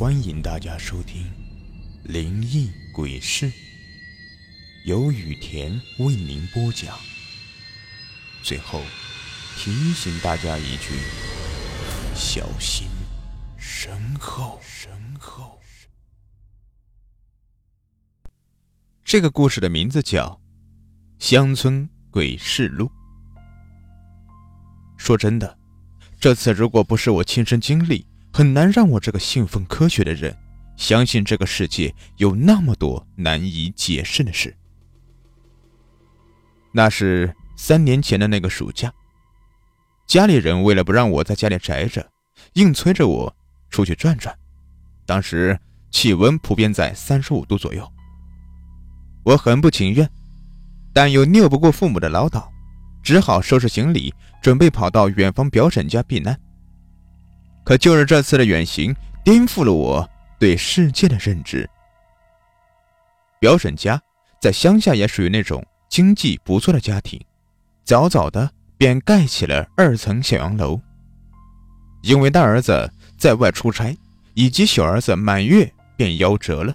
欢迎大家收听《灵异鬼事》，由雨田为您播讲。最后提醒大家一句：小心身后。身后。这个故事的名字叫《乡村鬼事录》。说真的，这次如果不是我亲身经历，很难让我这个信奉科学的人相信这个世界有那么多难以解释的事。那是三年前的那个暑假，家里人为了不让我在家里宅着，硬催着我出去转转。当时气温普遍在三十五度左右，我很不情愿，但又拗不过父母的唠叨，只好收拾行李，准备跑到远方表婶家避难。可就是这次的远行，颠覆了我对世界的认知。表婶家在乡下，也属于那种经济不错的家庭，早早的便盖起了二层小洋楼。因为大儿子在外出差，以及小儿子满月便夭折了，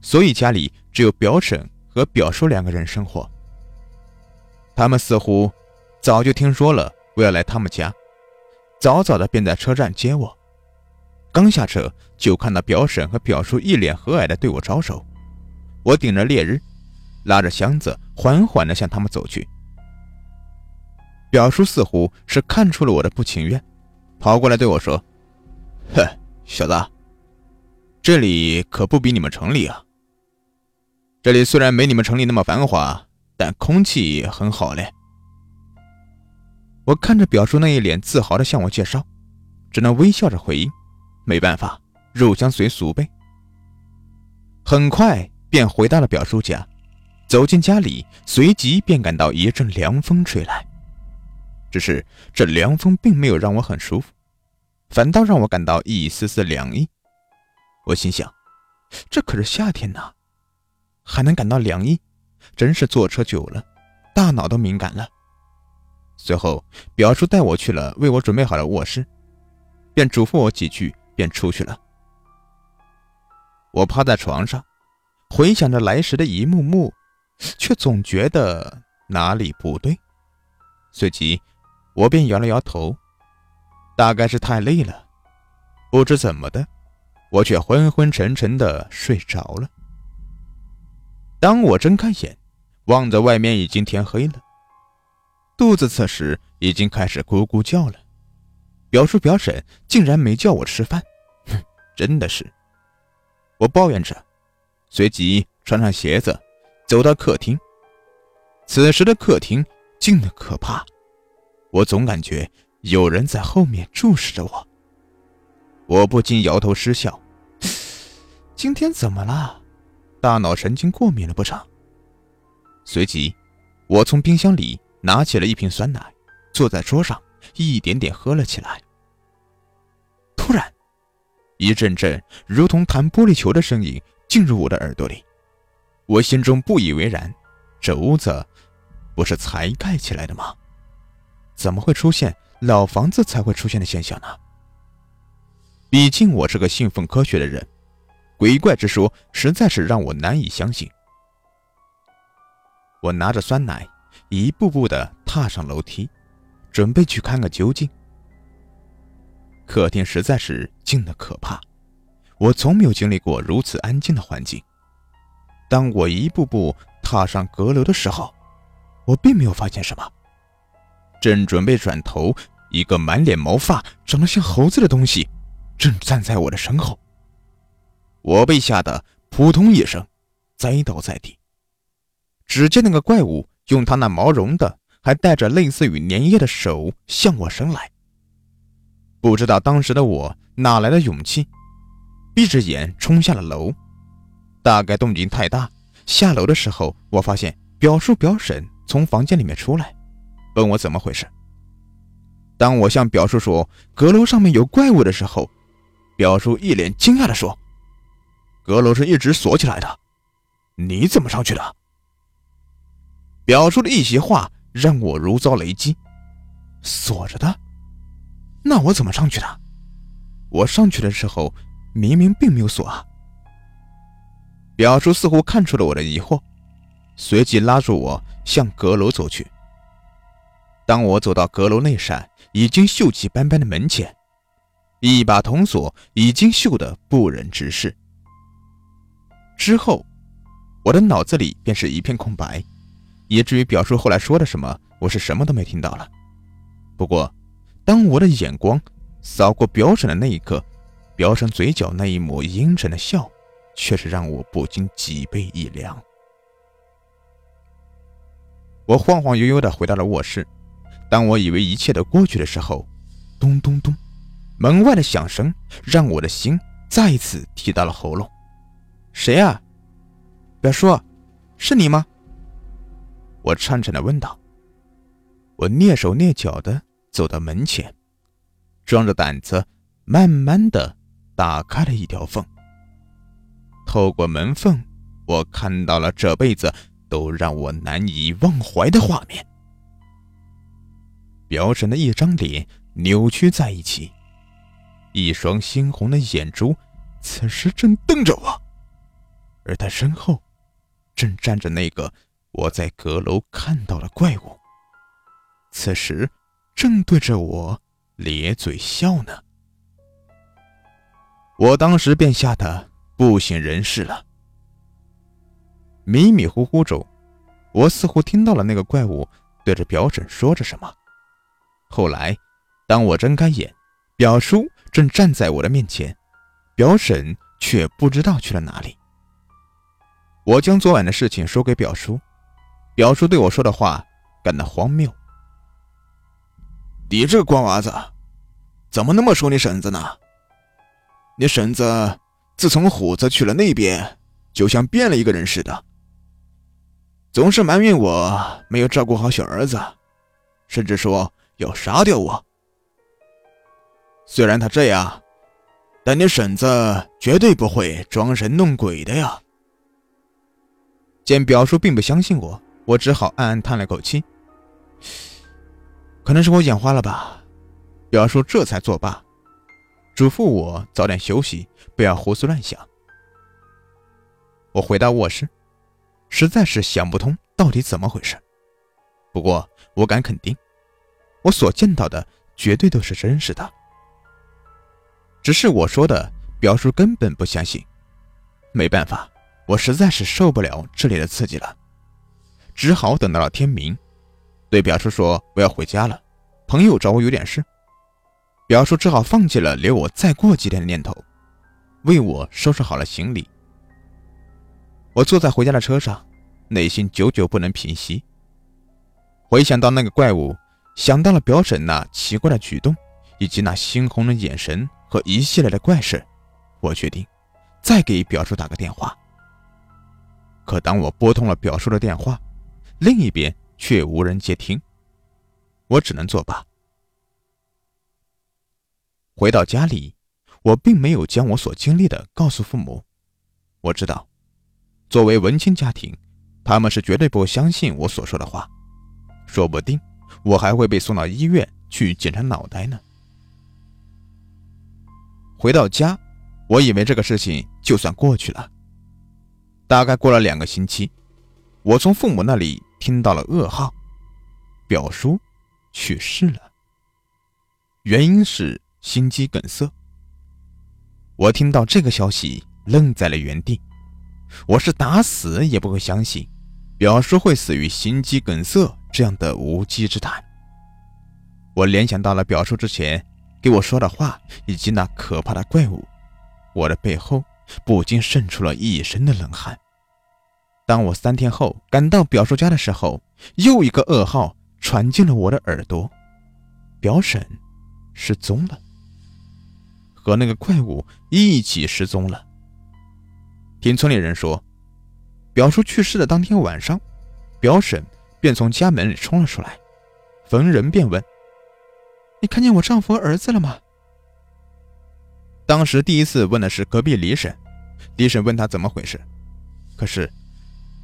所以家里只有表婶和表叔两个人生活。他们似乎早就听说了我要来他们家。早早的便在车站接我，刚下车就看到表婶和表叔一脸和蔼的对我招手。我顶着烈日，拉着箱子缓缓的向他们走去。表叔似乎是看出了我的不情愿，跑过来对我说：“哼，小子，这里可不比你们城里啊。这里虽然没你们城里那么繁华，但空气很好嘞。”我看着表叔那一脸自豪的向我介绍，只能微笑着回应：“没办法，入乡随俗呗。”很快便回到了表叔家，走进家里，随即便感到一阵凉风吹来。只是这凉风并没有让我很舒服，反倒让我感到一丝丝凉意。我心想：这可是夏天呐，还能感到凉意，真是坐车久了，大脑都敏感了。随后，表叔带我去了为我准备好的卧室，便嘱咐我几句，便出去了。我趴在床上，回想着来时的一幕幕，却总觉得哪里不对。随即，我便摇了摇头，大概是太累了，不知怎么的，我却昏昏沉沉的睡着了。当我睁开眼，望着外面，已经天黑了。肚子此时已经开始咕咕叫了，表叔表婶竟然没叫我吃饭，哼，真的是！我抱怨着，随即穿上鞋子，走到客厅。此时的客厅静得可怕，我总感觉有人在后面注视着我。我不禁摇头失笑，今天怎么了？大脑神经过敏了不成？随即，我从冰箱里。拿起了一瓶酸奶，坐在桌上，一点点喝了起来。突然，一阵阵如同弹玻璃球的声音进入我的耳朵里，我心中不以为然：这屋子不是才盖起来的吗？怎么会出现老房子才会出现的现象呢？毕竟我是个信奉科学的人，鬼怪之说实在是让我难以相信。我拿着酸奶。一步步的踏上楼梯，准备去看个究竟。客厅实在是静的可怕，我从没有经历过如此安静的环境。当我一步步踏上阁楼的时候，我并没有发现什么。正准备转头，一个满脸毛发、长得像猴子的东西正站在我的身后。我被吓得扑通一声栽倒在地。只见那个怪物。用他那毛绒的，还带着类似于粘液的手向我伸来。不知道当时的我哪来的勇气，闭着眼冲下了楼。大概动静太大，下楼的时候，我发现表叔表婶从房间里面出来，问我怎么回事。当我向表叔说阁楼上面有怪物的时候，表叔一脸惊讶地说：“阁楼是一直锁起来的，你怎么上去的？”表叔的一席话让我如遭雷击，锁着的，那我怎么上去的？我上去的时候明明并没有锁啊。表叔似乎看出了我的疑惑，随即拉住我向阁楼走去。当我走到阁楼那扇已经锈迹斑斑的门前，一把铜锁已经锈得不忍直视。之后，我的脑子里便是一片空白，以至于表叔后来说的什么，我是什么都没听到了。不过，当我的眼光扫过表婶的那一刻，表婶嘴角那一抹阴沉的笑，却是让我不禁脊背一凉。我晃晃悠悠的回到了卧室。当我以为一切都过去的时候，咚咚咚，门外的响声让我的心再一次提到了喉咙。谁啊？表叔，是你吗？我颤颤的问道。我蹑手蹑脚的走到门前，壮着胆子，慢慢的打开了一条缝。透过门缝，我看到了这辈子都让我难以忘怀的画面。表婶的一张脸扭曲在一起，一双猩红的眼珠此时正瞪着我，而他身后正站着那个我在阁楼看到了怪物，此时正对着我咧嘴笑呢。我当时便吓得不省人事了。迷迷糊糊中，我似乎听到了那个怪物对着表婶说着什么。后来，当我睁开眼，表叔正站在我的面前，表婶却不知道去了哪里。我将昨晚的事情说给表叔，表叔对我说的话感到荒谬。你这个瓜娃子，怎么那么说你婶子呢？你婶子自从虎子去了那边，就像变了一个人似的，总是埋怨我没有照顾好小儿子，甚至说。要杀掉我！虽然他这样，但你婶子绝对不会装神弄鬼的呀。见表叔并不相信我，我只好暗暗叹了口气。可能是我眼花了吧？表叔这才作罢，嘱咐我早点休息，不要胡思乱想。我回到卧室，实在是想不通到底怎么回事。不过我敢肯定。我所见到的绝对都是真实的，只是我说的表叔根本不相信。没办法，我实在是受不了这里的刺激了，只好等到了天明，对表叔说我要回家了，朋友找我有点事。表叔只好放弃了留我再过几天的念头，为我收拾好了行李。我坐在回家的车上，内心久久不能平息，回想到那个怪物。想到了表婶那奇怪的举动，以及那猩红的眼神和一系列的怪事，我决定再给表叔打个电话。可当我拨通了表叔的电话，另一边却无人接听，我只能作罢。回到家里，我并没有将我所经历的告诉父母。我知道，作为文青家庭，他们是绝对不相信我所说的话，说不定。我还会被送到医院去检查脑袋呢。回到家，我以为这个事情就算过去了。大概过了两个星期，我从父母那里听到了噩耗：表叔去世了，原因是心肌梗塞。我听到这个消息，愣在了原地。我是打死也不会相信，表叔会死于心肌梗塞。这样的无稽之谈，我联想到了表叔之前给我说的话，以及那可怕的怪物，我的背后不禁渗出了一身的冷汗。当我三天后赶到表叔家的时候，又一个噩耗传进了我的耳朵：表婶失踪了，和那个怪物一起失踪了。听村里人说，表叔去世的当天晚上，表婶。便从家门里冲了出来，逢人便问：“你看见我丈夫和儿子了吗？”当时第一次问的是隔壁李婶，李婶问他怎么回事，可是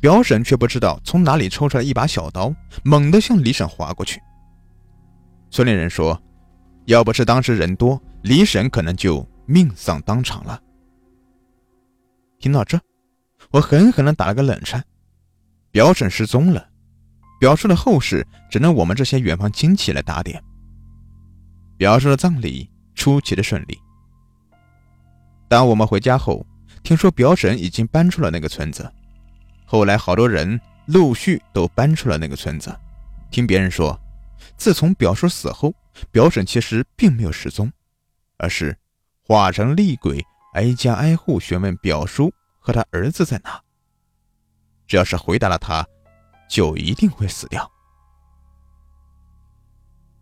表婶却不知道从哪里抽出来一把小刀，猛地向李婶划过去。村里人说，要不是当时人多，李婶可能就命丧当场了。听到这，我狠狠地打了个冷颤。表婶失踪了，表叔的后事只能我们这些远房亲戚来打点。表叔的葬礼出奇的顺利。当我们回家后，听说表婶已经搬出了那个村子。后来好多人陆续都搬出了那个村子。听别人说，自从表叔死后，表婶其实并没有失踪，而是化成厉鬼，挨家挨户询问表叔和他儿子在哪。只要是回答了他，就一定会死掉。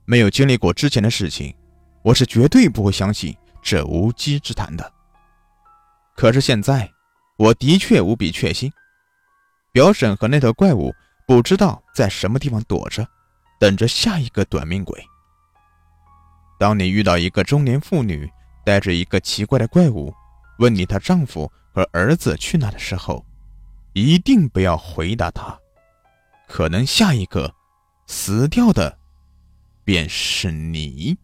没有经历过之前的事情，我是绝对不会相信这无稽之谈的。可是现在，我的确无比确信，表婶和那头怪物不知道在什么地方躲着，等着下一个短命鬼。当你遇到一个中年妇女带着一个奇怪的怪物，问你她丈夫和儿子去哪的时候，一定不要回答她，可能下一个死掉的便是你。